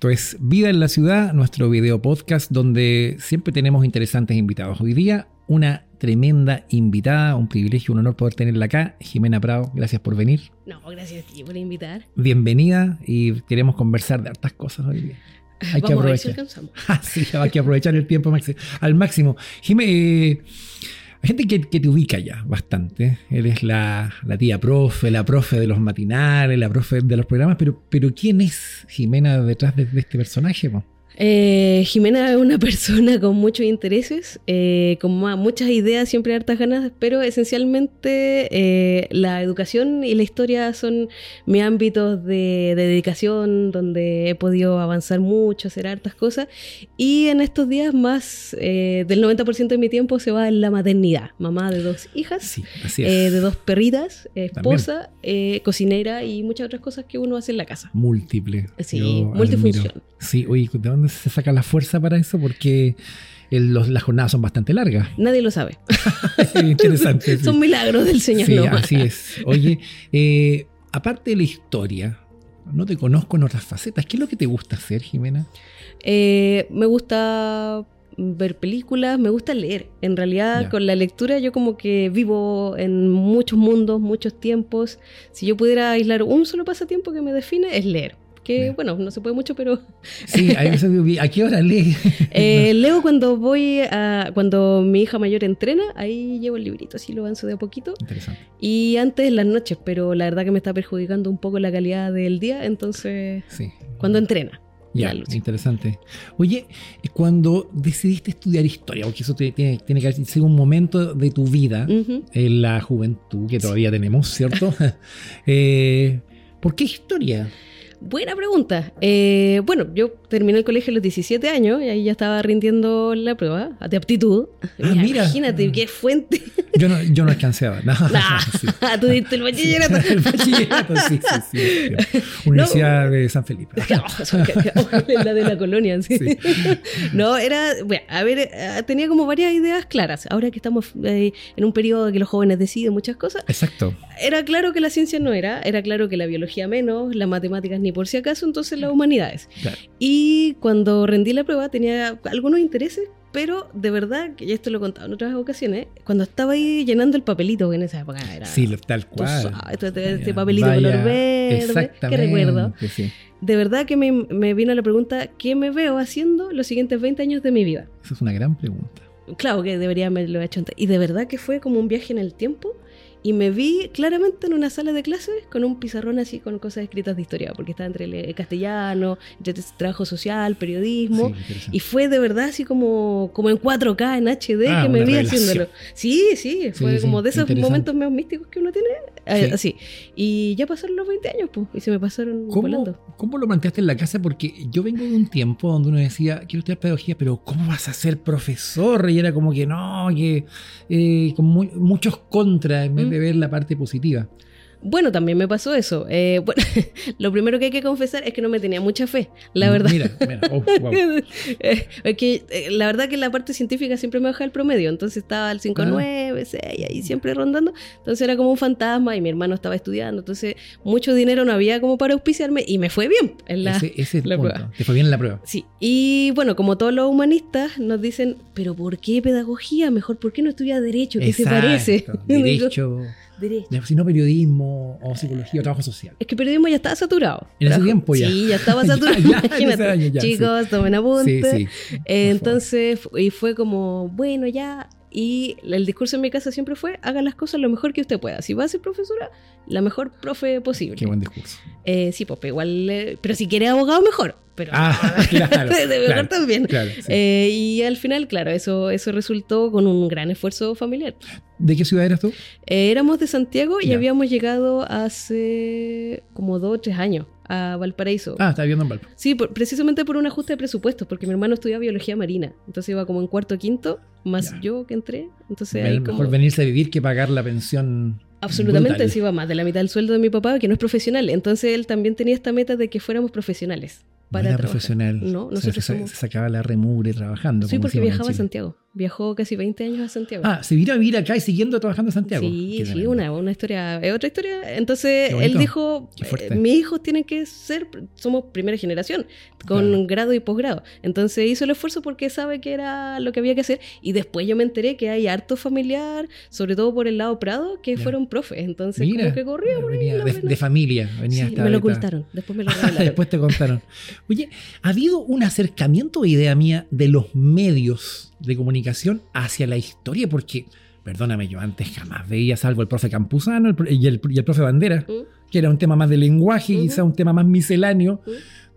Esto es Vida en la Ciudad, nuestro video podcast donde siempre tenemos interesantes invitados. Hoy día una tremenda invitada, un privilegio, un honor poder tenerla acá. Jimena Prado, gracias por venir. No, gracias a ti por invitar. Bienvenida y queremos conversar de hartas cosas hoy día. Hay que aprovechar. Ah, sí, hay que aprovechar el tiempo al máximo. Jimena, eh, hay gente que, te ubica ya bastante. Eres la, tía profe, la profe de los matinales, la profe de los programas, pero, pero ¿quién es Jimena detrás de, este personaje? Eh, Jimena es una persona con muchos intereses, eh, con muchas ideas, siempre hartas ganas, pero esencialmente eh, la educación y la historia son mi ámbito de, dedicación, donde he podido avanzar mucho, hacer hartas cosas. Y en estos días más del 90% de mi tiempo se va en la maternidad. Mamá de dos hijas, de dos perritas, esposa, cocinera y muchas otras cosas que uno hace en la casa. Múltiple. Sí, multifunción. Sí, oye, ¿de dónde se saca la fuerza para eso? Porque las jornadas son bastante largas. Nadie lo sabe. Interesante. Son milagros del Señor. Sí, así es. Oye, eh, aparte de la historia, no te conozco en otras facetas. ¿Qué es lo que te gusta hacer, Jimena? Eh, me gusta ver películas, me gusta leer. En realidad, con la lectura yo como que vivo en muchos mundos, muchos tiempos. Si yo pudiera aislar un solo pasatiempo que me define, es leer que bueno, no se puede mucho, pero... Sí, ¿a qué hora lee? Eh, leo cuando voy a... cuando mi hija mayor entrena, ahí llevo el librito, así lo avanzo de a poquito. Interesante. Y antes en las noches, pero la verdad que me está perjudicando un poco la calidad del día, entonces... Sí. Cuando entrena. Ya, interesante. Oye, cuando decidiste estudiar historia, porque eso tiene, tiene que ser un momento de tu vida, en la juventud que todavía tenemos, ¿cierto? eh, ¿Por qué historia? Buena pregunta. Eh, bueno, yo terminé el colegio a los 17 años y ahí ya estaba rindiendo la prueba de aptitud. Ah, mira, Imagínate qué fuente. Yo no, yo no alcancé a no, Tú diste el bachillerato. el bachillerato, sí, sí, sí. Universidad de San Felipe. la de la colonia, sí. No, era, bueno, a ver, eh, tenía como varias ideas claras. Ahora que estamos eh, en un periodo que los jóvenes deciden muchas cosas. Exacto. Era claro que la ciencia no era, era claro que la biología menos, las matemáticas ni por si acaso, entonces las humanidades. Y cuando rendí la prueba tenía algunos intereses pero de verdad, que ya esto lo he contado en otras ocasiones, cuando estaba ahí llenando el papelito, en esa época era. Sí, tal cual. este, este, papelito color verde, que recuerdo. De verdad que me, me, vino la pregunta: ¿qué me veo haciendo los siguientes 20 años de mi vida? Esa es una gran pregunta. Claro que debería haberlo hecho antes. Y de verdad que fue como un viaje en el tiempo y me vi claramente en una sala de clases con un pizarrón así con cosas escritas de historia, porque estaba entre el castellano, entre trabajo social, periodismo, y fue de verdad así como, como en 4K, en HD, ah, que me vi haciéndolo. Sí, sí, fue como de esos momentos más místicos que uno tiene, eh, así. Y ya pasaron los 20 años, pues, y se me pasaron ¿Cómo, volando. ¿Cómo lo planteaste en la casa? Porque yo vengo de un tiempo donde uno decía, quiero estudiar pedagogía, pero ¿cómo vas a ser profesor? Y era como que no, que eh, con muchos contras de ver la parte positiva. Bueno, también me pasó eso. Eh, bueno, lo primero que hay que confesar es que no me tenía mucha fe, la mm, verdad. Mira, mira, oh, eh, es que eh, la verdad que la parte científica siempre me baja el promedio, entonces estaba al 5, 9, 6, ahí siempre rondando. Entonces era como un fantasma y mi hermano estaba estudiando, entonces mucho dinero no había como para auspiciarme y me fue bien en la, ese, ese es el punto. Te fue bien en la prueba. Sí, y bueno, como todos los humanistas nos dicen, pero ¿por qué pedagogía? Mejor, ¿por qué no estudia derecho? ¿Qué se parece? Derecho. Si no periodismo o psicología o trabajo social. Es que periodismo ya estaba saturado. En ese tiempo ya. Sí, ya estaba saturado. Imagínate. Chicos, tomen apunte. entonces, y fue como, bueno, ya y el discurso en mi casa siempre fue, haga las cosas lo mejor que usted pueda. Si va a ser profesora, la mejor profe posible. Qué buen discurso. Eh, sí, pues igual, eh, pero si quiere abogado, mejor. Pero ah, claro, de mejor también. Eh, y al final, claro, eso, eso resultó con un gran esfuerzo familiar. ¿De qué ciudad eras tú? éramos de Santiago y habíamos llegado hace como dos o tres años a Valparaíso. Ah, estaba viviendo en Valparaíso. Sí, precisamente por un ajuste de presupuestos, porque mi hermano estudiaba biología marina, entonces iba como en cuarto o quinto, más yo que entré. Entonces ahí mejor venirse a vivir que pagar la pensión. Absolutamente, sí iba más de la mitad del sueldo de mi papá, que no es profesional. Entonces él también tenía esta meta de que fuéramos profesionales. Para no era profesional. No, nosotros se, sacaba la remure trabajando. Sí, porque viajaba a Santiago. Viajó casi 20 años a Santiago. Ah, se vino a vivir acá y siguiendo trabajando en Santiago. Sí, sí, una, una historia, es otra historia. Entonces, él dijo, eh, mis hijos tienen que ser, somos primera generación, con Claro. grado y posgrado. Entonces hizo el esfuerzo porque sabe que era lo que había que hacer. Y después yo me enteré que hay harto familiar, sobre todo por el lado Prado, que fueron profes. Entonces, Mira, como que corría por ahí venía de, familia. Venía Sí, esta me lo ocultaron, después me lo. Después te contaron. Oye, ¿ha habido un acercamiento, idea mía, de los medios de comunicación hacia la historia? Porque, perdóname, yo antes jamás veía, salvo el profe Campuzano el y el, y el profe Bandera, ¿Mm? que era un tema más de lenguaje, Ujú. quizá un tema más misceláneo,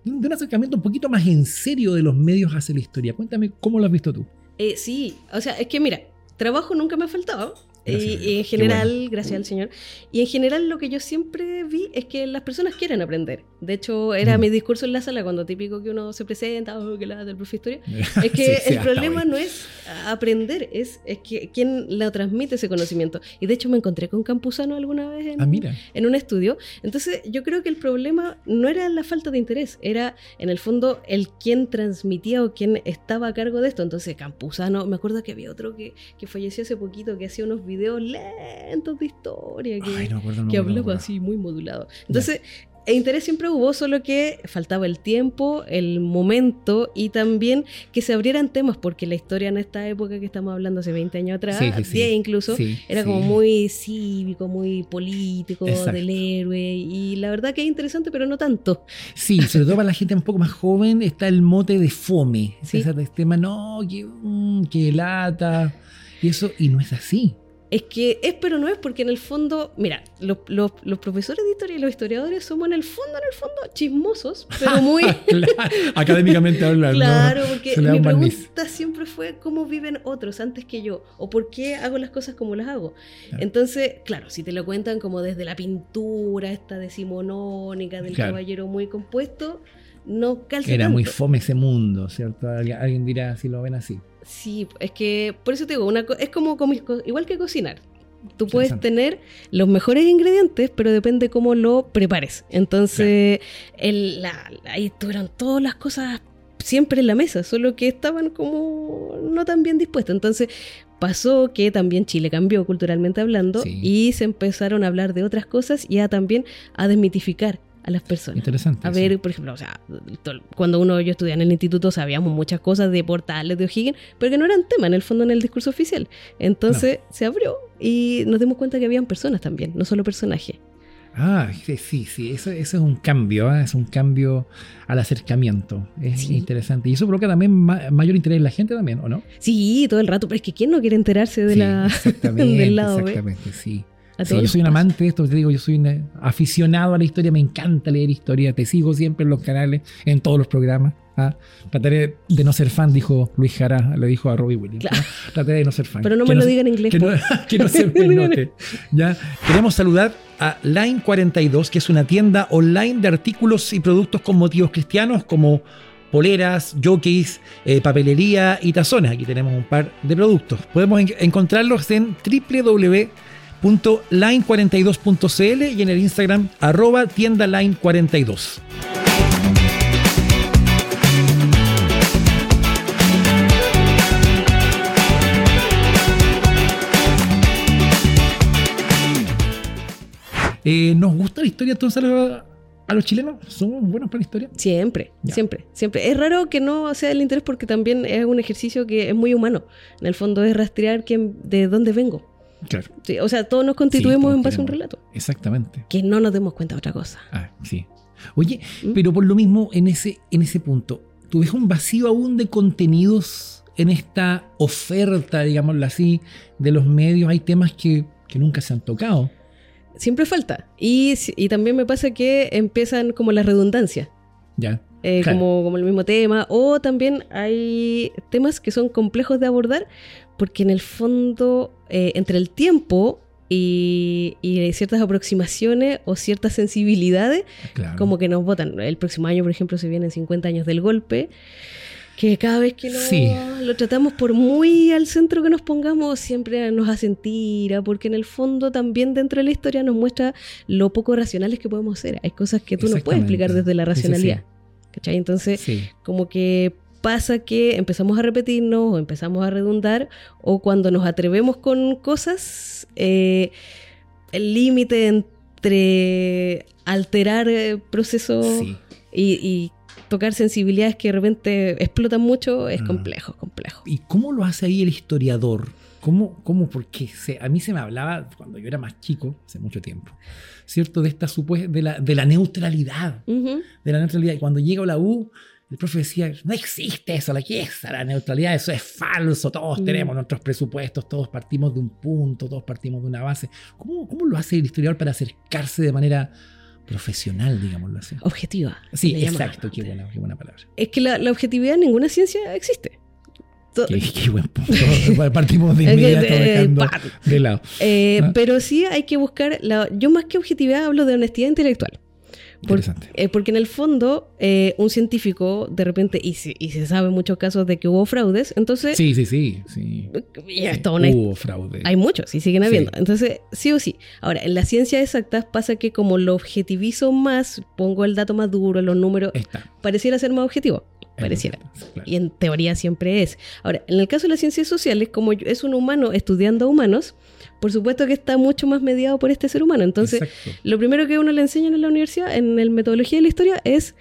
¿Mm? de un acercamiento un poquito más en serio de los medios hacia la historia. Cuéntame cómo lo has visto tú. Eh, sí, o sea, es que mira, trabajo nunca me ha faltado. Gracias Y, y en general, bueno. gracias al Señor. Y en general lo que yo siempre vi es que las personas quieren aprender. De hecho, era Mm. mi discurso en la sala cuando típico que uno se presenta, o que la del profe historia. Es que Sí, el problema hoy. no es aprender, es, es que quién le transmite ese conocimiento. Y de hecho me encontré con Campuzano alguna vez en, Ah, mira. en un estudio. Entonces yo creo que el problema no era la falta de interés, era en el fondo el quién transmitía o quién estaba a cargo de esto. Entonces Campuzano, me acuerdo que había otro que, que falleció hace poquito que hacía unos videos lentos de historia, que, Ay, no acuerdo, no que hablaba así muy modulado. Entonces... E interés siempre hubo, solo que faltaba el tiempo, el momento y también que se abrieran temas, porque la historia en esta época que estamos hablando hace 20 años atrás, Sí, sí, sí. 10 incluso, Sí, era como muy cívico, muy político, Exacto. del héroe. Y la verdad que es interesante, pero no tanto. Sí, sobre todo para la gente un poco más joven está el mote de fome. Ese tema, no, que, mm, que lata. Y eso, y no es así. Es que es, pero no es, porque en el fondo, mira, los, los- los profesores de historia y los historiadores somos en el fondo, en el fondo, chismosos, pero muy. Claro, académicamente hablando. Claro, porque mi barniz. pregunta siempre fue cómo viven otros antes que yo, o por qué hago las cosas como las hago. Claro. Entonces, claro, si te lo cuentan como desde la pintura, esta decimonónica, del Claro. caballero muy compuesto, no calza Era tanto. muy fome ese mundo, ¿cierto? Alguien dirá si lo ven así. Sí, es que por eso te digo, una es como igual que cocinar. Tú puedes tener los mejores ingredientes, pero depende cómo lo prepares. Entonces, el- la- ahí estuvieron todas las cosas siempre en la mesa, solo que estaban como no tan bien dispuestas. Entonces, pasó que también Chile cambió culturalmente hablando Sí. y se empezaron a hablar de otras cosas y a también a desmitificar a las personas. Interesante. A sí. ver, por ejemplo, o sea, cuando uno yo estudiaba en el instituto sabíamos muchas cosas de portales de O'Higgins, pero que no eran tema en el fondo en el discurso oficial. Entonces se abrió y nos dimos cuenta que habían personas también, no solo personajes. Ah, sí, sí, eso, eso es un cambio, ¿ah? es un cambio al acercamiento. Es Sí. interesante. Y eso provoca también ma- mayor interés en la gente también, ¿o no? Sí, todo el rato, pero es que ¿quién no quiere enterarse de Sí, la, exactamente, del lado exactamente, sí. Sí, yo soy un amante de esto, te digo, yo soy un eh, aficionado a la historia, me encanta leer historia, te sigo siempre en los canales, en todos los programas. ¿ah? Trataré de no ser fan, dijo Luis Jara, le dijo a Robbie Williams. Claro. Trataré de no ser fan. Pero no Que me lo diga en inglés. Que no, que no se me note. ¿ya? Queremos saludar a Line 42, que es una tienda online de artículos y productos con motivos cristianos como poleras, jockeys, eh, papelería y tazones. Aquí tenemos un par de productos. Podemos en- encontrarlos en www.line42.cl y en el Instagram arroba tienda line42. Eh, ¿Nos gusta la historia entonces a, a los chilenos? ¿Somos buenos para la historia? Siempre, Ya. siempre, siempre. Es raro que no sea el interés porque también es un ejercicio que es muy humano. En el fondo es rastrear quién, de dónde vengo. Claro, Sí, o sea, todos nos constituimos en base a un relato. exactamente. Que no nos demos cuenta de otra cosa. Ah, sí. Oye, ¿Mm? pero por lo mismo, en ese, en ese punto, ¿tú ves un vacío aún de contenidos en esta oferta, digámoslo así, de los medios? Hay temas que, que nunca se han tocado. Siempre falta. Y, y también me pasa que empiezan como la redundancia. Ya. eh, Claro. como, como el mismo tema. O también hay temas que son complejos de abordar porque en el fondo, eh, entre el tiempo y, y ciertas aproximaciones o ciertas sensibilidades, Claro. como que nos votan. El próximo año, por ejemplo, se vienen 50 años del golpe. Que cada vez que lo, Sí. lo tratamos por muy al centro que nos pongamos, siempre nos hacen tira, porque en el fondo también dentro de la historia nos muestra lo poco racionales que podemos ser. Hay cosas que tú no puedes explicar desde la Sí, sí, sí. racionalidad. ¿Cachai? Entonces, como que pasa que empezamos a repetirnos o empezamos a redundar o cuando nos atrevemos con cosas, eh, el límite entre alterar eh, procesos Sí. y, y tocar sensibilidades que de repente explotan mucho es complejo, complejo. ¿Y cómo lo hace ahí el historiador? ¿Cómo, cómo? Porque se- a mí se me hablaba cuando yo era más chico, hace mucho tiempo, ¿cierto? De esta supuesta, de la, de la neutralidad, de la neutralidad. Y cuando llega a la U, el profe decía, no existe eso, la que es la neutralidad, eso es falso, todos Mm. tenemos nuestros presupuestos, todos partimos de un punto, todos partimos de una base. ¿Cómo, cómo lo hace el historiador para acercarse de manera profesional, digámoslo así? Objetiva. Sí, exacto, qué buena, qué buena palabra. Es que la, la objetividad en ninguna ciencia existe. Qué, qué buen punto. Partimos de inmediato dejando de lado. Eh, Ah. Pero sí hay que buscar, la, yo más que objetividad hablo de honestidad intelectual. Por- Interesante. eh, porque en el fondo, eh, un científico de repente, y se, y se sabe en muchos casos de que hubo fraudes, entonces Sí, sí, sí. sí. Sí, una Hubo fraude. Hay muchos y siguen Sí. habiendo. Entonces, sí o sí. Ahora, en las ciencias exactas pasa que como lo objetivizo más, pongo el dato más duro, los números, pareciera ser más objetivo. Pareciera. claro. Y en teoría siempre es. Ahora, en el caso de las ciencias sociales, como es un humano estudiando a humanos, por supuesto que está mucho más mediado por este ser humano. Entonces, Exacto. lo primero que uno le enseñan en la universidad, en el metodología de la historia, es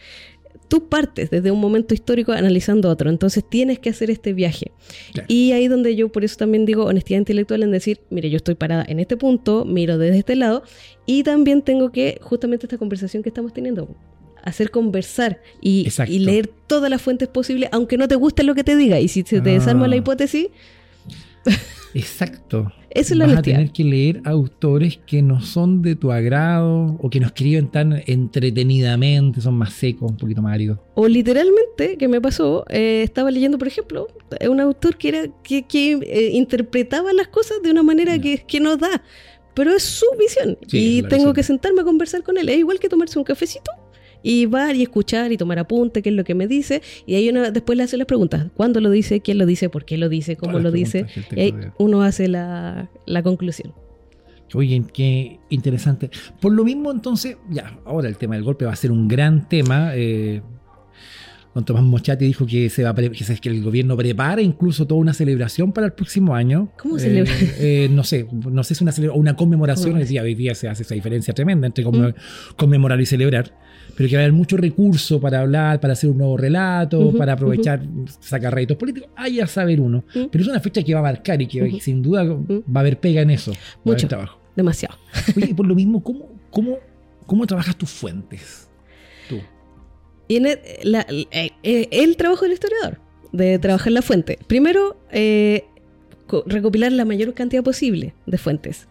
tú partes desde un momento histórico analizando otro. Entonces tienes que hacer este viaje. Claro. Y ahí donde yo por eso también digo honestidad intelectual en decir, mire, yo estoy parada en este punto, miro desde este lado, y también tengo que, justamente esta conversación que estamos teniendo, hacer conversar y, leer todas las fuentes posibles, aunque no te guste lo que te diga. Y si se te Ah. desarma la hipótesis, Exacto. Eso es la Vas a tener que leer autores que no son de tu agrado o que no escriben tan entretenidamente, son más secos, un poquito más áridos. O literalmente, que me pasó, eh, estaba leyendo, por ejemplo, eh, un autor que era que, que, eh, interpretaba las cosas de una manera que, que no da, pero es su visión. Sí, y tengo visión. que sentarme a conversar con él. Es igual que tomarse un cafecito y va y escuchar y tomar apunte, qué es lo que me dice. Y ahí uno después le hace las preguntas. ¿Cuándo lo dice? ¿Quién lo dice? ¿Por qué lo dice? ¿Cómo Todas lo dice? Y ahí uno hace la, la conclusión. Oye, qué interesante. Por lo mismo, entonces, ya, ahora el tema del golpe va a ser un gran tema. Eh, don Tomás Mochati dijo que, se va a que, el gobierno prepara incluso toda una celebración para el próximo año. ¿Cómo Eh, celebra? eh, no sé, no sé si una, una conmemoración. Ah. Hoy día, se hace esa diferencia tremenda entre conme- conmemorar y celebrar. Pero que va a haber mucho recurso para hablar, para hacer un nuevo relato, para aprovechar, sacar réditos políticos. Hay a saber uno. Pero es una fecha que va a marcar y que sin duda va a haber pega en eso. Mucho. trabajo. Demasiado. Oye, y por lo mismo, ¿cómo, cómo, cómo trabajas tus fuentes? Tú. Y en el, la- eh, eh, el trabajo del historiador, de trabajar la fuente. Primero, eh, co- recopilar la mayor cantidad posible de fuentes.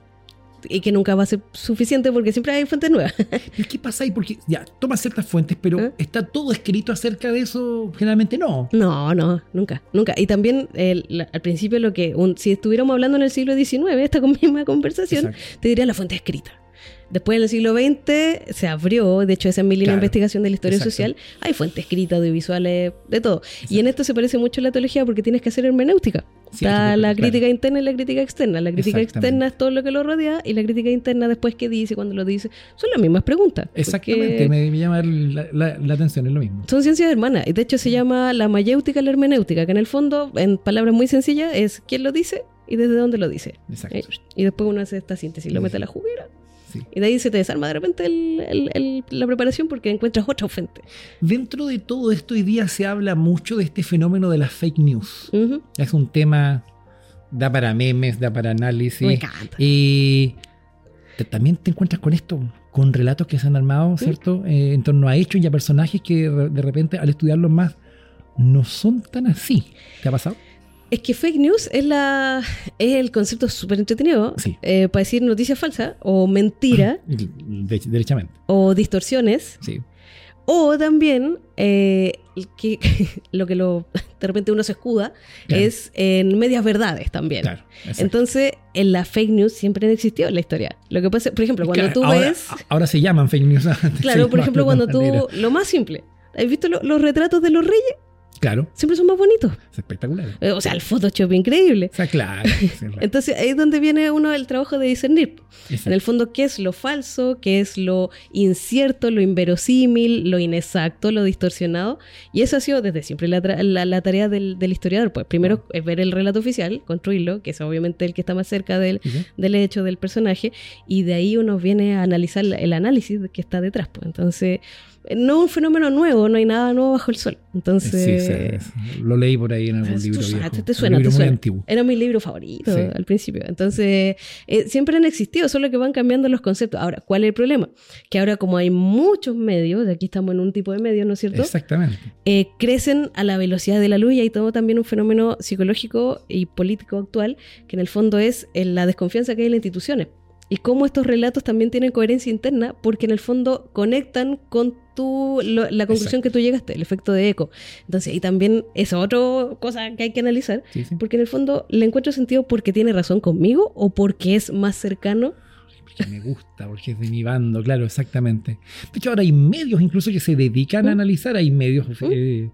Y que nunca va a ser suficiente porque siempre hay fuentes nuevas. ¿Y qué pasa ahí? Porque ya, tomas ciertas fuentes, pero ¿Eh? ¿está todo escrito acerca de eso? Generalmente no. No, no, nunca, nunca. Y también el- la- al principio lo que, un- si estuviéramos hablando en el siglo XIX, esta misma conversación, Exacto. te diría la fuente escrita. Después en el siglo XX se abrió, de hecho esa es mi línea de investigación de la historia exacto. social, hay fuentes escritas, audiovisuales, de todo. Y en esto se parece mucho a la teología porque tienes que hacer hermenéutica. Sí, Está que- la claro. crítica interna y la crítica externa. La crítica externa es todo lo que lo rodea y la crítica interna después qué dice, cuando lo dice, son las mismas preguntas. Exactamente, me, me llama la, la- la atención, es lo mismo. Son ciencias hermanas y de hecho se llama la mayéutica y la hermenéutica, que en el fondo, en palabras muy sencillas, es quién lo dice y desde dónde lo dice. Exacto. Eh, Y después uno hace esta síntesis, lo mete a la juguera Sí. y de ahí se te desarma de repente el- el- el- la preparación porque encuentras otra fuente. Dentro de todo esto, hoy día se habla mucho de este fenómeno de las fake news. Es un tema, da para memes, da para análisis. Me encanta. Y te- también te encuentras con esto, con relatos que se han armado, ¿cierto? Eh, en torno a hechos y a personajes que de repente al estudiarlos más no son tan así. ¿Te ha pasado? Es que fake news es, la, es el concepto súper entretenido Sí. eh, para decir noticia falsa o mentira De- derechamente, o distorsiones sí. o también eh, que, lo que lo, de repente uno se escuda Claro. es en medias verdades también. Claro. Entonces, en la fake news siempre han existido en la historia. Lo que pasa, por ejemplo, cuando Claro, tú ahora, ves... Ahora se llaman fake news. Claro, por ejemplo, cuando tú... Lo más simple. ¿Has visto lo- los retratos de los reyes? Claro. Siempre son más bonitos. Es espectacular. Eh, O sea, el Photoshop increíble. O sea, claro. Entonces ahí es donde viene uno el trabajo de discernir. Exacto. En el fondo, ¿qué es lo falso? ¿Qué es lo incierto, lo inverosímil, lo inexacto, lo distorsionado? Y eso ha sido desde siempre la, tra- la- la tarea del, del historiador. Pues primero es ver el relato oficial, construirlo, que es obviamente el que está más cerca del, hecho del personaje, y de ahí uno viene a analizar el análisis que está detrás. Pues. Entonces, no es un fenómeno nuevo, no hay nada nuevo bajo el sol. Entonces... Sí, sí. Lo leí por ahí en algún libro tú viejo. sabes, te suena, libro te muy suena. antiguo. Era mi libro favorito Sí. al principio. Entonces, eh, siempre han existido, solo que van cambiando los conceptos. Ahora, ¿cuál es el problema? Que ahora como hay muchos medios, aquí estamos en un tipo de medios, ¿no es cierto? Exactamente. Eh, crecen a la velocidad de la luz y hay todo también un fenómeno psicológico y político actual, que en el fondo es eh, la desconfianza que hay en las instituciones. Y cómo estos relatos también tienen coherencia interna, porque en el fondo conectan con tu, lo- la conclusión Exacto. que tú llegaste, el efecto de eco. Entonces, ahí también es otra cosa que hay que analizar, Sí, sí. porque en el fondo le encuentro sentido porque tiene razón conmigo o porque es más cercano. Porque me gusta, porque es de mi bando, claro, exactamente. De hecho, ahora hay medios incluso que se dedican a ¿Mm? analizar, hay medios, eh,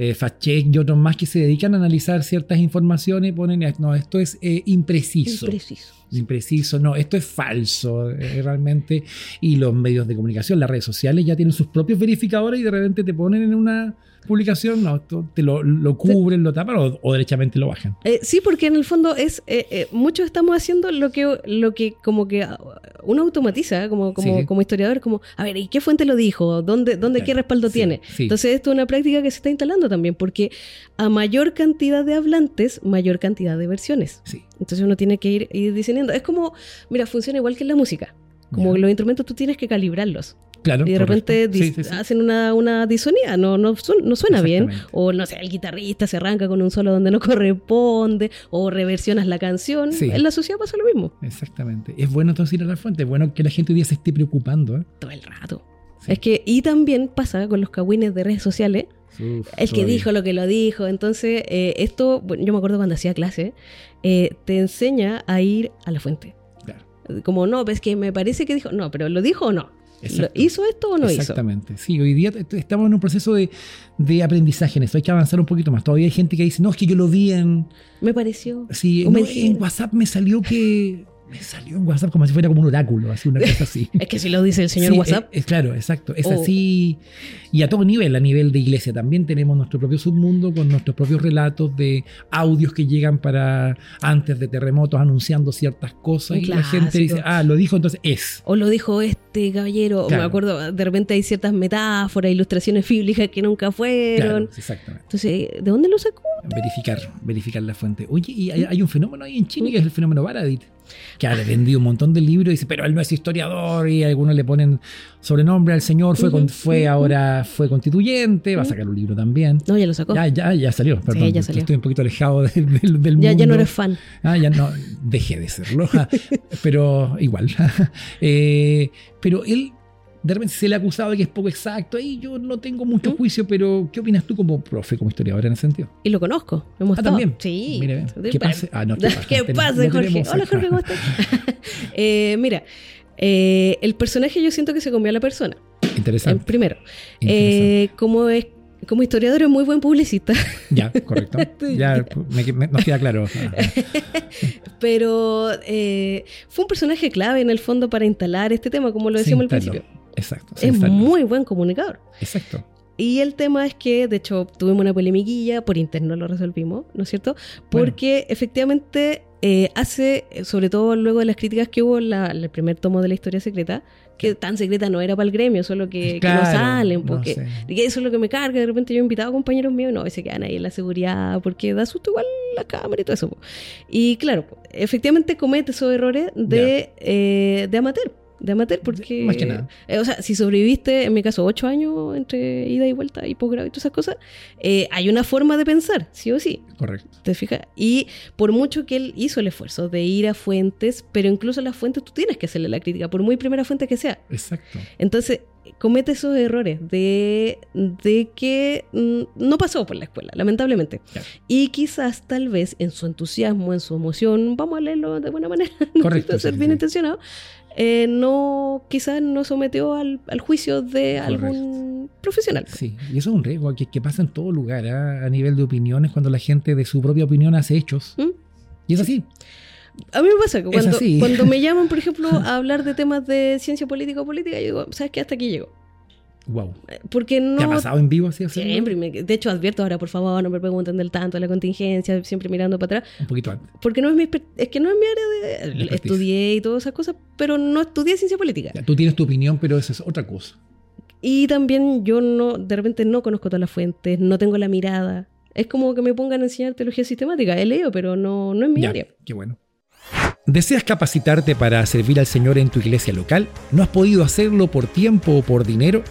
eh, y otros más que se dedican a analizar ciertas informaciones y ponen, eh, no, esto es eh, impreciso. Impreciso. Impreciso, no, esto es falso eh, realmente. Y los medios de comunicación, las redes sociales ya tienen sus propios verificadores y de repente te ponen en una publicación, no, esto te lo, lo cubren, lo tapan o, o derechamente lo bajan. Eh, sí, porque en el fondo es eh, eh, muchos estamos haciendo lo que lo que como que ah, uno automatiza como como, Sí, sí. como historiador como a ver y qué fuente lo dijo dónde dónde qué respaldo sí, tiene entonces esto es una práctica que se está instalando también porque a mayor cantidad de hablantes mayor cantidad de versiones Sí. entonces uno tiene que ir, ir diseñando es como mira funciona igual que en la música como los instrumentos tú tienes que calibrarlos Claro. y de repente Sí, dis- sí, sí. hacen una, una disonía, no, no, su- no suena bien. O no sé, el guitarrista se arranca con un solo donde no corresponde, o reversionas la canción. En la sociedad pasa lo mismo. Exactamente. Es bueno entonces ir a la fuente, es bueno que la gente hoy día se esté preocupando. ¿eh? Todo el rato. Es que, y también pasa con los cagüines de redes sociales, Uf, el que dijo lo que lo dijo. Entonces, eh, esto, bueno, yo me acuerdo cuando hacía clase, eh, te enseña a ir a la fuente. Claro. Como no, ves que me parece que dijo, no, pero ¿lo dijo o no? ¿Lo Exacto. ¿Hizo esto o no hizo? Exactamente. Sí, hoy día estamos en un proceso de, de aprendizaje en eso. Hay que avanzar un poquito más. Todavía hay gente que dice, no, es que yo lo vi en. Me pareció. Sí, O no, me en. WhatsApp me salió que. Me salió en WhatsApp como si fuera como un oráculo, así una cosa así. Es que si lo dice el señor Sí, WhatsApp. Es, es claro, exacto. Es Oh. así. Y a todo nivel, a nivel de iglesia también tenemos nuestro propio submundo con nuestros propios relatos de audios que llegan para antes de terremotos anunciando ciertas cosas. Un y la gente dice, ah, lo dijo, entonces es. O lo dijo este caballero, Claro. me acuerdo, de repente hay ciertas metáforas, ilustraciones bíblicas que nunca fueron. Claro, exactamente. Entonces, ¿de dónde lo sacó? Verificar, verificar la fuente. Oye, y hay, hay un fenómeno ahí en Chile que es el fenómeno Baradit, que ha vendido un montón de libros y dice, pero él no es historiador, y algunos le ponen sobrenombre al señor, fue, con- fue ahora, fue constituyente, va a sacar un libro también. No, ya lo sacó. Ya, ya, ya salió, perdón. ya salió. Estoy un poquito alejado de- del, del ya, ya no eres fan. Ah, ya no, dejé de serlo. pero igual. Eh, pero él, de repente se le ha acusado de que es poco exacto. Ahí yo no tengo mucho ¿Mm? juicio, pero ¿qué opinas tú como profe, como historiador en ese sentido? Y lo conozco. Hemos Ah, estado. también. Sí. Mira, ¿Qué pasa? Ah, no, ¿qué pasa? ¿Qué pasa, no Jorge? tenemos Hola. Jorge, ¿cómo estás? Eh, mira, eh, el personaje yo siento que se comió a la persona. Interesante. primero, interesante. eh, como es como historiador es muy buen publicista, ya, correcto. Ya me- me- nos queda claro. Ah, pero eh, fue un personaje clave en el fondo para instalar este tema, como lo decíamos al principio. Exacto. Es muy buen comunicador. Exacto. Y el tema es que, de hecho, tuvimos una polemiquilla, por interno lo resolvimos, ¿no es cierto? Porque efectivamente eh, hace, sobre todo luego de las críticas que hubo en el primer tomo de la historia secreta, que tan secreta no era para el gremio, solo que, que no salen, no porque sé. eso es lo que me carga. De repente yo he invitado a compañeros míos, no, y se quedan ahí en la seguridad, porque da susto igual la cámara y todo eso. po. Y claro, efectivamente comete esos errores de, eh, de amateur. De amateur, porque. Más que nada. eh, o sea, si sobreviviste, en mi caso, ocho años entre ida y vuelta y posgrado y todas esas cosas, eh, hay una forma de pensar, sí o sí. Correcto. ¿Te fijas? Y por mucho que él hizo el esfuerzo de ir a fuentes, pero incluso las fuentes tú tienes que hacerle la crítica, por muy primera fuente que sea. Exacto. Entonces, comete esos errores de, de que mm, no pasó por la escuela, lamentablemente. Claro. Y quizás, tal vez, en su entusiasmo, en su emoción, vamos a leerlo de buena manera, no Correcto, ser sí, bien sí. intencionado, eh, no, quizás no sometió al, al juicio de algún profesional. Sí, y eso es un riesgo que, que pasa en todo lugar, ¿ah? a nivel de opiniones, cuando la gente de su propia opinión hace hechos. ¿Mm? Y es así. A mí me pasa que cuando, cuando me llaman, por ejemplo, a hablar de temas de ciencia política o política, yo digo, ¿sabes qué? Hasta aquí llego. Wow. Porque no... ¿Te ha pasado en vivo así? hacerlo? Siempre, me- de hecho advierto ahora, por favor, no me pregunten del tanto de la contingencia, siempre mirando para atrás, Un poquito antes. porque no es mi, es que no es mi área de... Estudié y todas esas cosas, pero no estudié ciencia política. Ya, tú tienes tu opinión, pero esa es otra cosa. Y también yo no, de repente no conozco todas las fuentes, no tengo la mirada. Es como que me pongan a enseñar teología sistemática, he leído, pero no, no es mi Ya, área. qué bueno. ¿Deseas capacitarte para servir al Señor en tu iglesia local? ¿No has podido hacerlo por tiempo o por dinero?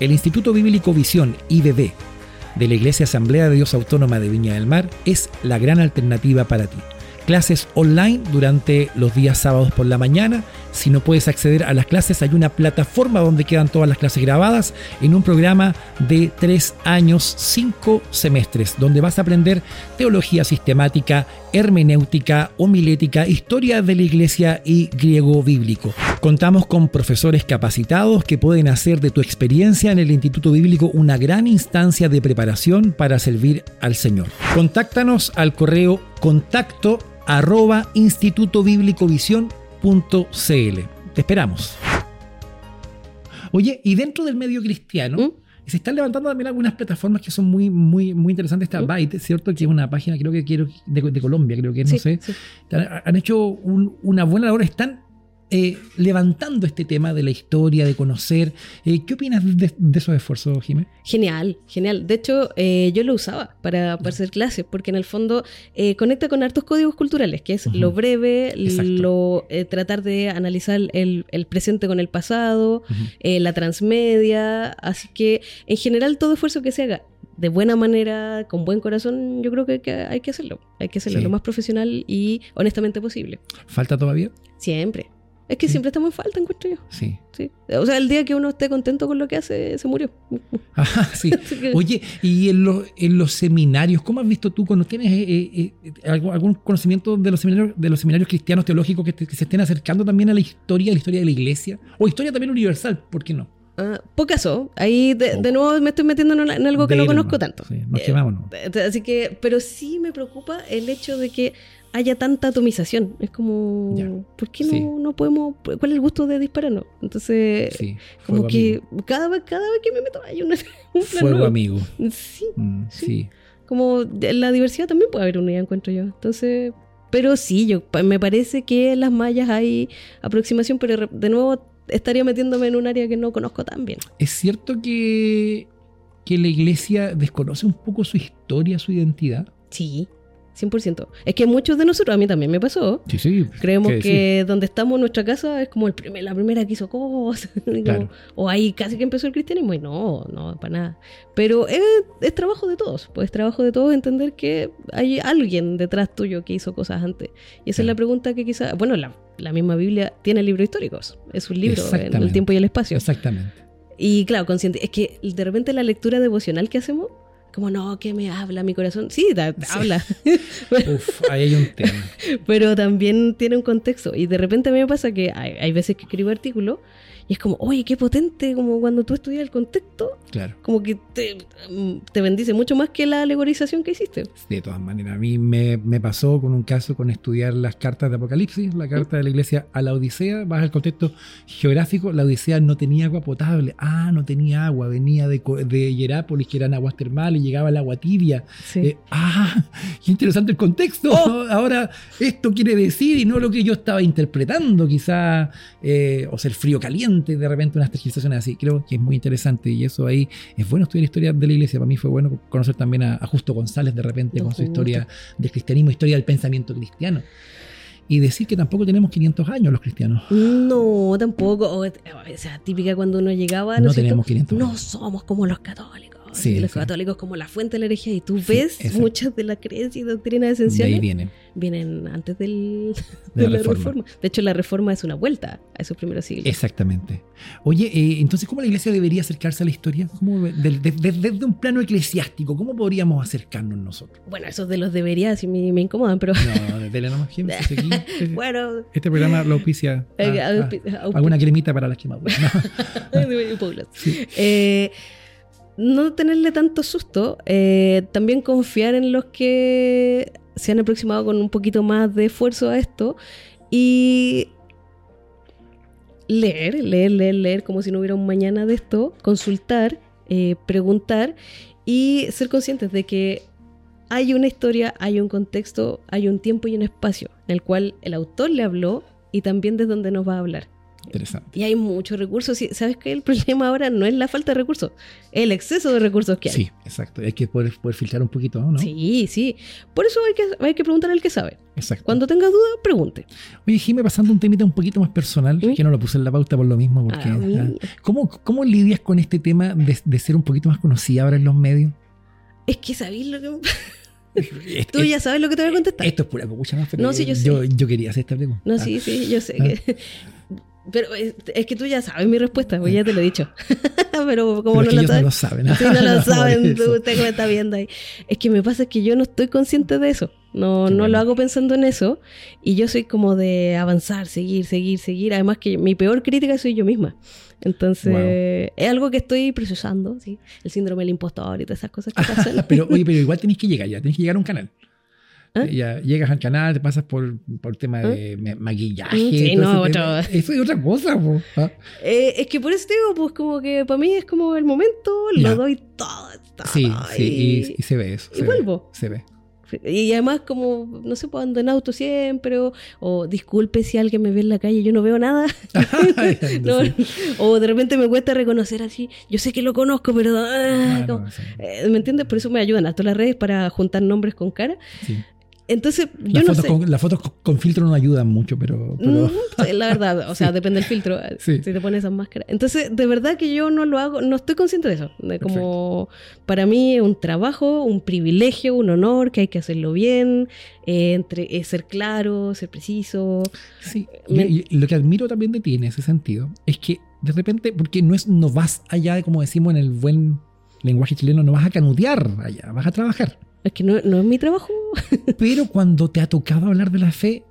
El Instituto Bíblico Visión, IBB, de la Iglesia Asamblea de Dios Autónoma de Viña del Mar es la gran alternativa para ti. Clases online durante los días sábados por la mañana. Si no puedes acceder a las clases, hay una plataforma donde quedan todas las clases grabadas en un programa de tres años, cinco semestres, donde vas a aprender teología sistemática, hermenéutica, homilética, historia de la iglesia y griego bíblico. Contamos con profesores capacitados que pueden hacer de tu experiencia en el Instituto Bíblico una gran instancia de preparación para servir al Señor. Contáctanos al correo contacto arroba. Te esperamos. Oye, y dentro del medio cristiano, ¿Mm? Se están levantando también algunas plataformas que son muy, muy, muy interesantes. Esta ¿Mm? Byte, ¿cierto? Que es una página, creo que quiero de, de Colombia, creo que no Sí, sé. sí. Han, han hecho un- una buena labor, están eh, levantando este tema de la historia, de conocer. Eh, ¿Qué opinas de, de esos esfuerzos, Jiménez? Genial, genial. De hecho, eh, yo lo usaba para, para hacer clases, porque en el fondo conecta con hartos códigos culturales, que es lo breve, Exacto. lo tratar de analizar el, el presente con el pasado, la transmedia. Así que, en general, todo esfuerzo que se haga de buena manera, con buen corazón, yo creo que, que hay que hacerlo. Hay que hacerlo Sí. lo más profesional y honestamente posible. ¿Falta todavía? Siempre. Es que Sí. siempre estamos en falta, encuentro yo. Sí. Sí. O sea, el día que uno esté contento con lo que hace, se murió. Ajá, sí. Así que- Oye, y en, los- en los seminarios, ¿cómo has visto tú cuando tienes eh, eh, eh, algún, conocimiento de los seminarios, de los seminarios cristianos teológicos que, te- que se estén acercando también a la historia, a la historia de la iglesia? O historia también universal, ¿por qué no? Ah, pocaso. Ahí de, nuevo me estoy metiendo en, en algo que De no conozco tanto. Sí, nos quemamos, ¿no? eh, Así que, pero sí me preocupa el hecho de que haya tanta atomización. Es como, Ya. ¿por qué no, Sí. no podemos? ¿Cuál es el gusto de dispararnos? Entonces, Sí, como que amigo. cada vez, cada vez que me meto hay una, un plan Fuego nuevo. amigo. Sí, Mm, Sí. sí. como la diversidad también puede haber unidad, encuentro yo. Entonces, pero sí, yo me parece que en las mallas hay aproximación, pero de nuevo estaría metiéndome en un área que no conozco tan bien. ¿Es cierto que, que la iglesia desconoce un poco su historia, su identidad? Sí, 100%. Es que muchos de nosotros, a mí también me pasó, Sí, sí. creemos ¿qué que donde estamos, nuestra casa, es como el primer, la primera que hizo cosas. Claro. O ahí casi que empezó el cristianismo y no, no, para nada. Pero es, es trabajo de todos, pues es trabajo de todos entender que hay alguien detrás tuyo que hizo cosas antes. Y esa es la pregunta que quizá, bueno, la, la misma Biblia tiene libros históricos, es un libro en el tiempo y el espacio. Exactamente. Y claro, consciente, es que de repente la lectura devocional que hacemos, como no, que me habla mi corazón. Sí, da- Sí. habla, Uf, ahí hay un tema. pero también tiene un contexto. Y de repente a mí me pasa que hay, hay veces que escribo artículos y es como, oye, qué potente, como cuando tú estudias el contexto, Claro. como que te, te bendice mucho más que la alegorización que hiciste. De todas maneras, a mí me, me pasó con un caso con estudiar las cartas de Apocalipsis, la carta de la iglesia a la Odisea, vas al contexto geográfico, la Odisea no tenía agua potable, ah, no tenía agua, venía de, de Hierápolis, que eran aguas termales, llegaba el agua tibia. Sí. Eh, ah, qué interesante el contexto. Oh. Ahora, esto quiere decir y no lo que yo estaba interpretando, quizá, eh, o sea, el frío caliente, de repente unas tergiversaciones así. Creo que es muy interesante y eso ahí es bueno estudiar historia de la iglesia. Para mí fue bueno conocer también a, a Justo González de repente con su Justo. historia del cristianismo, historia del pensamiento cristiano. Y decir que tampoco tenemos 500 años los cristianos. No, tampoco. O, o sea, típica cuando uno llegaba. No cierto? tenemos 500 No años. somos como los católicos. Sí, los sí. católicos como la fuente de la herejía. Y tú ves muchas de las creencias y doctrinas De ahí esenciales viene. vienen antes del, De de la la, reforma. reforma. De hecho, la reforma es una vuelta a esos primeros siglos. Exactamente. Oye, eh, entonces, ¿cómo la iglesia debería acercarse a la historia? ¿Cómo, del- de- de- desde un plano eclesiástico, ¿cómo podríamos acercarnos nosotros? Bueno, esos de los deberías sí me, me incomodan, pero No, desde nomás, aquí, este- bueno. Este programa lo auspicia a- a- aupi- aupi- alguna cremita para las quemaduras. No. Sí. Eh, no tenerle tanto susto, eh, también confiar en los que se han aproximado con un poquito más de esfuerzo a esto y leer, leer, leer, leer como si no hubiera un mañana de esto, consultar, eh, preguntar y ser conscientes de que hay una historia, hay un contexto, hay un tiempo y un espacio en el cual el autor le habló y también desde donde nos va a hablar. Interesante. Y hay muchos recursos. y ¿Sabes qué? El problema ahora no es la falta de recursos, el exceso de recursos que hay. Sí, exacto. Hay que poder, poder filtrar un poquito, ¿no? Sí, sí. Por eso hay que, hay que preguntar al que sabe. Exacto. Cuando tengas duda, pregunte. Oye, Jimé, pasando un temita un poquito más personal, que no lo puse en la pauta por lo mismo, porque... Ah, mira. ah, ¿cómo, ¿Cómo lidias con este tema de, de ser un poquito más conocida ahora en los medios? Es que sabéis lo que... Tú ya sabes lo que te voy a contestar. Esto es pura copucha más, pero No, sí, yo sé. yo, yo quería hacer esta pregunta. No, sí, sí, yo sé Ah. que... Pero es, es que tú ya sabes mi respuesta, pues ya te lo he dicho. Pero como pero no sabes... no lo saben. Sí, no lo saben, tú, usted que me está viendo ahí. Es que me pasa que yo no estoy consciente de eso. No, Qué no bueno. lo hago pensando en eso. Y yo soy como de avanzar, seguir, seguir, seguir. Además que mi peor crítica soy yo misma. Entonces, Wow. es algo que estoy procesando, ¿sí? El síndrome del impostor y todas esas cosas que pasan. pero, oye, pero igual tenés que llegar ya, tenés que llegar a un canal. ¿Ah? Ya llegas al canal, te pasas por, por tema de ma- maquillaje. Sí, no, otro- Eso es otra cosa, po. Ah, Eh, es que por eso te digo, pues como que para mí es como el momento, lo doy todo. todo, Sí, sí, y- y, y se ve eso. y se ve, vuelvo. se ve. Y además como, no sé, pues ando en auto siempre, o, o disculpe si alguien me ve en la calle y yo no veo nada. No, o de repente me cuesta reconocer así, yo sé que lo conozco, pero... ah, Ah, como- no, sí, eh, ¿Me entiendes? Por eso me ayudan harto las redes para juntar nombres con cara. sí. Entonces, yo Las, no fotos sé. con, las fotos con- filtro no ayudan mucho, pero... pero Mm, sí, la verdad, o sea, depende del filtro, eh, Sí. si te pones esas máscaras. Entonces, de verdad que yo no lo hago, no estoy consciente de eso. De como, para mí es un trabajo, un privilegio, un honor, que hay que hacerlo bien, eh, entre, eh, ser claro, ser preciso. Sí, Me- y- y lo que admiro también de ti en ese sentido es que de repente, porque no es, no vas allá, como decimos en el buen lenguaje chileno, no vas a canutear allá, vas a trabajar. Es que no, no es mi trabajo. Pero cuando te ha tocado hablar de la fe,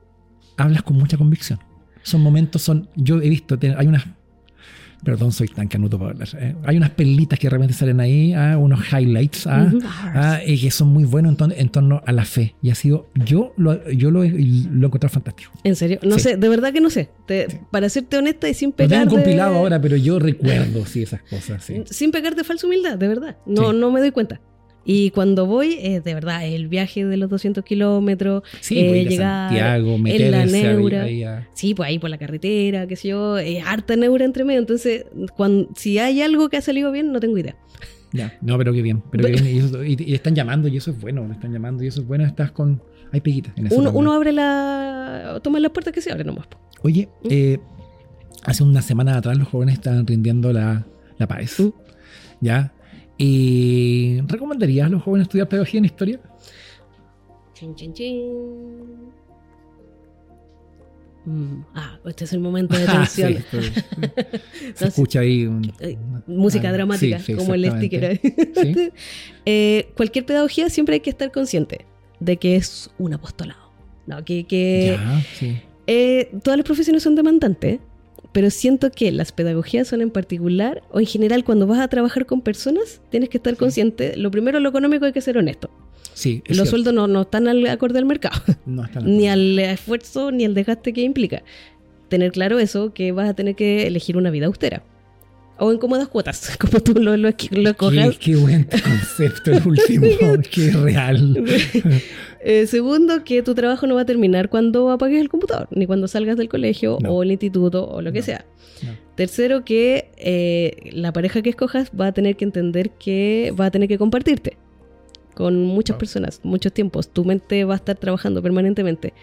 hablas con mucha convicción. Son momentos, son, yo he visto, hay unas, perdón, soy tan canuto para hablar, eh, hay unas perlitas que de repente salen ahí, ah, unos highlights, ah, ah, y que son muy buenos en, torno a la fe. Y ha sido, yo lo, yo lo, he- lo he encontrado fantástico. En serio, no Sí. sé, de verdad que no sé. Te- Sí. Para serte honesta y sin Lo tengo pecar. de- compilado ahora, pero yo recuerdo, sí, esas cosas, sí. Sin pecar de falsa humildad, de verdad. No, no me doy cuenta. Y cuando voy, es de verdad, el viaje de los 200 kilómetros, Sí, eh, llegar Santiago, en la neura. ahí a- Sí, pues ahí por la carretera, qué sé yo, es harta neura entre medio. Entonces, cuando, si hay algo que ha salido bien, no tengo idea. Ya, no, pero qué bien. Pero qué bien. Y, eso- y- y están llamando y eso es bueno. Están llamando y eso es bueno. Estás con. Hay peguitas en eso. Uno, uno abre la. toma las puertas que se abren nomás. Oye, ¿Mm? eh, hace unas semanas atrás los jóvenes estaban rindiendo la, la PAES. ¿Mm? ¿Ya? ¿Y recomendarías a los jóvenes estudiar pedagogía en historia? Chin, chin, chin. Mm, Ah, este es el momento de Ah, sí, tensión. se No, escucha ahí un- una- Música ah, dramática, sí, sí, como el sticker. Eh, cualquier pedagogía siempre hay que estar consciente de que es un apostolado. No, que, que Ya, eh, todas las profesiones son demandantes, pero siento que las pedagogías son en particular, o en general cuando vas a trabajar con personas, tienes que estar consciente, lo primero, lo económico, hay que ser honesto. Sí, Los cierto. sueldos no, no están al acorde al mercado, no están ni al esfuerzo, ni al desgaste que implica. Tener claro eso, que vas a tener que elegir una vida austera. O en cómodas cuotas, como tú lo, lo, lo Qué, escojas. qué buen concepto el último, qué real. Eh, segundo, que tu trabajo no va a terminar cuando apagues el computador, ni cuando salgas del colegio No. o el instituto o lo que No. sea. No. Tercero, que eh, la pareja que escojas va a tener que entender que va a tener que compartirte con muchas personas, muchos tiempos. Tu mente va a estar trabajando permanentemente.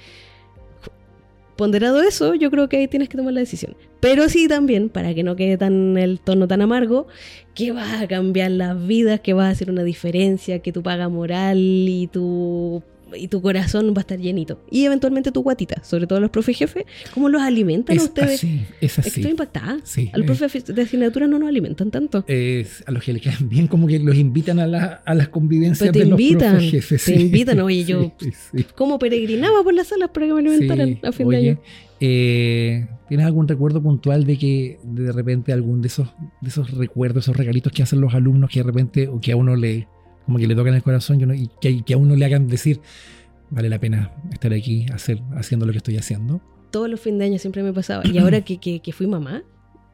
Ponderado eso, yo creo que ahí tienes que tomar la decisión. Pero sí también, para que no quede tan el tono tan amargo, que vas a cambiar las vidas, que vas a hacer una diferencia, que tu paga moral y tu y tu corazón va a estar llenito. Y eventualmente tu guatita, sobre todo los profes jefes, ¿cómo los alimentan Es ustedes? así, es así. Estoy impactada. Sí, a los profes de asignatura no nos alimentan tanto. Es- a los que le quedan bien, como que los invitan a, la- a las convivencias de los invitan, profes jefes. te invitan, oye, yo- Sí. ¿Cómo peregrinaba por las salas para que me alimentaran a fin oye, de año? Eh, ¿Tienes algún recuerdo puntual de que de repente algún de esos, de esos recuerdos, esos regalitos que hacen los alumnos que de repente o que a uno le como que le tocan el corazón y, que, que, a uno le hagan decir vale la pena estar aquí hacer, haciendo lo que estoy haciendo? Todos los fines de año siempre me pasaba. Y ahora que, que, que fui mamá,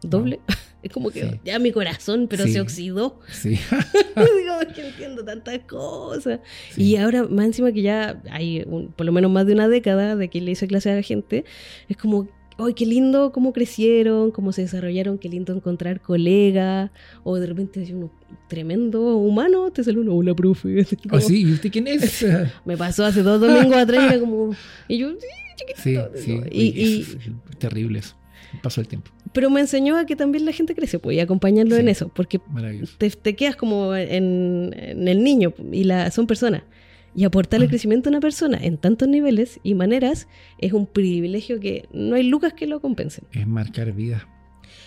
doble. Es como que ya mi corazón, pero se oxidó. Sí. Digo, es que entiendo tantas cosas. Y ahora, más encima que ya hay por lo menos más de una década de que le hice clase a la gente, es como, ¡ay, qué lindo cómo crecieron, cómo se desarrollaron! Qué lindo encontrar colegas. O de repente es uno tremendo humano, te uno, hola, profe. ¿Ah, sí? ¿Y usted quién es? Me pasó hace dos domingos atrás y era como. Y yo, sí, chiquitito. Sí, sí. Y, y, es terrible eso. Pasó el tiempo. Pero me enseñó a que también la gente crece, pues, y acompañarlo en eso, porque te, te, quedas como en, el niño y la, son personas. Y aportar el crecimiento a una persona en tantos niveles y maneras es un privilegio que no hay lucas que lo compensen. Es marcar vida.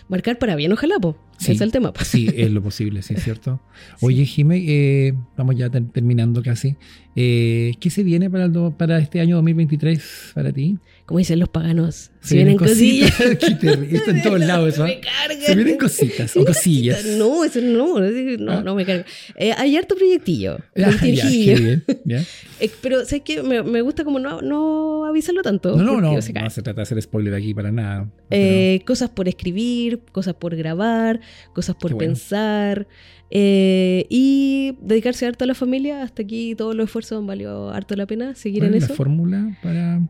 Marcar para bien, ojalá, pues. Sí, es el tema. Sí, es lo posible, sí, es cierto. Oye, Jimé, eh, vamos ya terminando casi. Eh, ¿Qué se viene para, el para este año 2023 para ti? como dicen los paganos, se, vienen, cosillas. Está en todos lados eso. me carga. Se vienen cositas o cosillas. No, eso no, no, ¿Ah? no me carga. Eh, hay harto proyectillo. Ah, ya, bien, eh, pero sé que me, me, gusta como no, no avisarlo tanto. No, no, no. No se trata de hacer spoiler aquí para nada. Eh, cosas por escribir, cosas por grabar, cosas por pensar. Eh, y dedicarse harto a la familia. Hasta aquí todos los esfuerzos han valido harto la pena seguir en eso. la fórmula para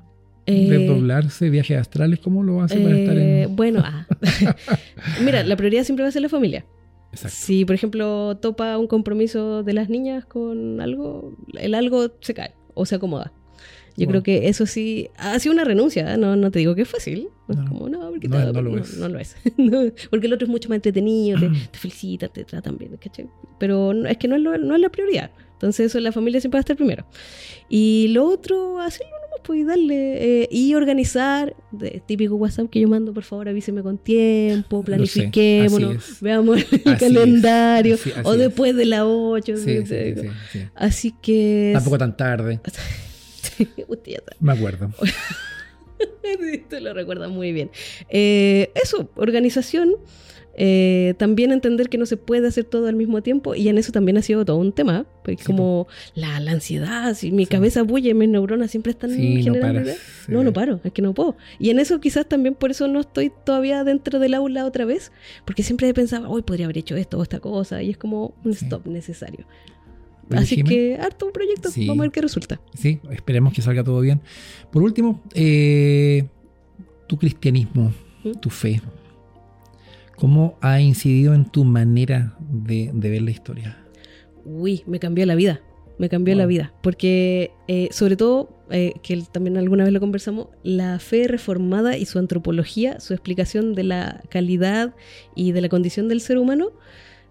eh, desdoblarse, viajes astrales? ¿Cómo lo hace para estar en.? Eh, bueno, ah. mira, la prioridad siempre va a ser la familia. Exacto. Si, por ejemplo, topa un compromiso de las niñas con algo, el algo se cae o se acomoda. Yo creo que eso sí ha sido una renuncia, ¿eh? no, no te digo que es fácil. No, como, no, porque no, no, lo es. lo porque el otro es mucho más entretenido, te, te felicitan, te tratan bien, ¿cachai? Pero es que no es, no es la prioridad. Entonces eso la familia siempre va a estar primero. Y lo otro, hacerlo nomás, pues, darle, eh, y organizar, de, típico WhatsApp que yo mando, por favor avíseme con tiempo, planifiquémonos, veamos el calendario, o después de las 8. Sí, así que... Tampoco tan tarde. Me acuerdo. Esto lo recuerda muy bien. Eh, eso, organización. Eh, también entender que no se puede hacer todo al mismo tiempo y en eso también ha sido todo un tema, porque como la, ansiedad, si mi cabeza bulle, mis neuronas siempre están generando no, no, paro, es que no puedo. Y en eso quizás también por eso no estoy todavía dentro del aula otra vez, porque siempre he pensado, hoy podría haber hecho esto o esta cosa, y es como un stop necesario. Así que harto un proyecto, vamos a ver qué resulta. Sí, esperemos que salga todo bien. Por último, eh, tu cristianismo, ¿Mm? tu fe, ¿cómo ha incidido en tu manera de, ver la historia? Uy, me cambió la vida, me cambió la vida, porque eh, sobre todo, eh, que también alguna vez lo conversamos, la fe reformada y su antropología, su explicación de la calidad y de la condición del ser humano,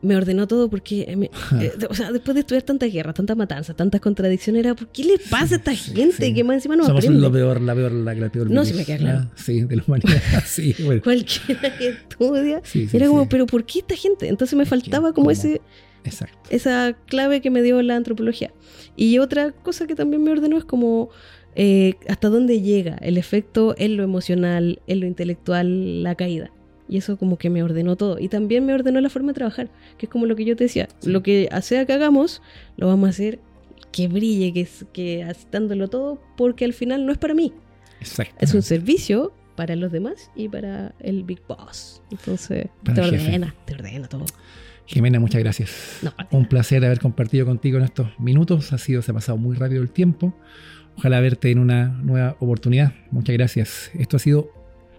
me ordenó todo porque, eh, eh, o sea, después de estudiar tanta guerra, tanta matanza, tantas contradicciones, era, ¿por qué le pasa a esta gente que más encima no Somos aprende? Lo peor, la peor, la, la peor. No, si me queda claro. sí, de la humanidad, sí, bueno. Cualquiera que estudia, era como, ¿pero por qué esta gente? Entonces me faltaba como ese... Exacto. Esa clave que me dio la antropología. Y otra cosa que también me ordenó es como eh, hasta dónde llega el efecto en lo emocional, en lo intelectual, la caída. Y eso como que me ordenó todo. Y también me ordenó la forma de trabajar, que es como lo que yo te decía. Lo que sea que hagamos, lo vamos a hacer que brille, que, que dándolo todo, porque al final no es para mí. Es un servicio para los demás y para el Big Boss. Entonces, te ordena, te ordena todo. Jimena, muchas gracias. un placer haber compartido contigo en estos minutos. Ha sido, se ha pasado muy rápido el tiempo. Ojalá verte en una nueva oportunidad. Muchas gracias. Esto ha sido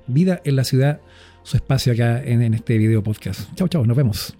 Vida en la Ciudad su espacio acá en, este video podcast. Chao, chao, nos vemos.